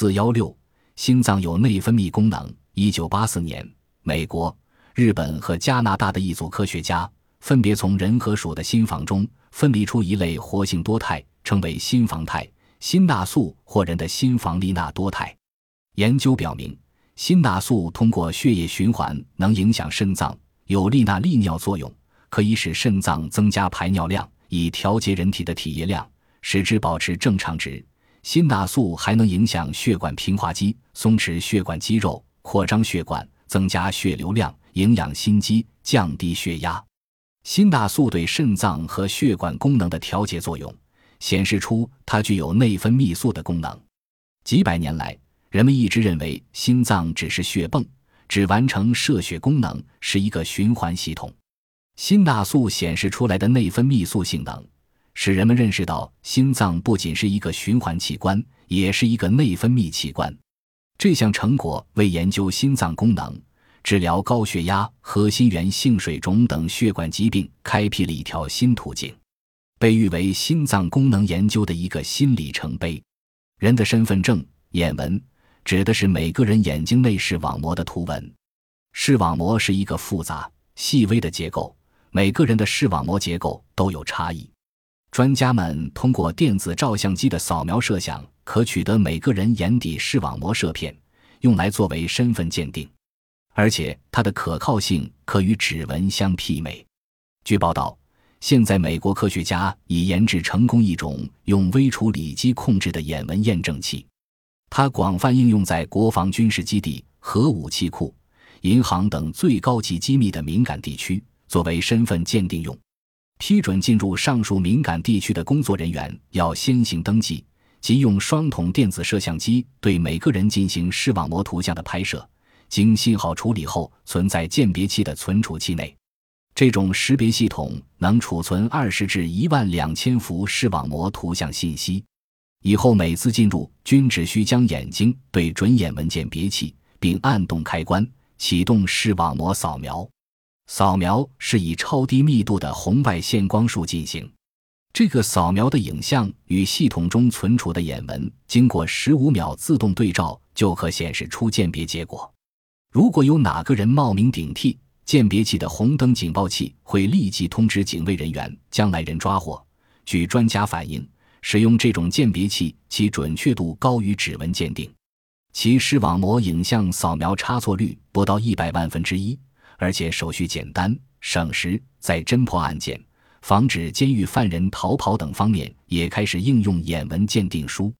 四幺六，心脏有内分泌功能。一九八四年，美国、日本和加拿大的一组科学家分别从人和鼠的心房中分离出一类活性多肽，称为心房肽心钠素或人的心房利纳多肽。研究表明，心纳素通过血液循环能影响肾脏，有利钠利尿作用，可以使肾脏增加排尿量，以调节人体的体液量，使之保持正常值。心纳素还能影响血管平滑肌，松弛血管肌肉，扩张血管，增加血流量，营养心肌，降低血压。心纳素对肾脏和血管功能的调节作用，显示出它具有内分泌素的功能。几百年来，人们一直认为心脏只是血泵，只完成射血功能，是一个循环系统。心纳素显示出来的内分泌素性能。使人们认识到，心脏不仅是一个循环器官，也是一个内分泌器官。这项成果为研究心脏功能、治疗高血压和心源性水肿等血管疾病开辟了一条新途径，被誉为心脏功能研究的一个新里程碑。人的身份证眼纹指的是每个人眼睛内视网膜的图文。视网膜是一个复杂、细微的结构，每个人的视网膜结构都有差异。专家们通过电子照相机的扫描摄像，可取得每个人眼底视网膜射片，用来作为身份鉴定，而且它的可靠性可与指纹相媲美。据报道，现在美国科学家已研制成功一种用微处理机控制的眼纹验证器，它广泛应用在国防军事基地、核武器库、银行等最高级机密的敏感地区，作为身份鉴定用。批准进入上述敏感地区的工作人员要先行登记，即用双筒电子摄像机对每个人进行视网膜图像的拍摄，经信号处理后存在鉴别器的存储器内。这种识别系统能储存二十至一万两千幅视网膜图像信息。以后每次进入，均只需将眼睛对准眼纹鉴别器，并按动开关，启动视网膜扫描。扫描是以超低密度的红外线光束进行，这个扫描的影像与系统中存储的眼纹经过十五秒自动对照，就可显示出鉴别结果。如果有哪个人冒名顶替，鉴别器的红灯警报器会立即通知警卫人员将来人抓获。据专家反映，使用这种鉴别器，其准确度高于指纹鉴定，其视网膜影像扫描差错率不到一百万分之一。而且手续简单、省时，在侦破案件、防止监狱犯人逃跑等方面，也开始应用眼纹鉴定书。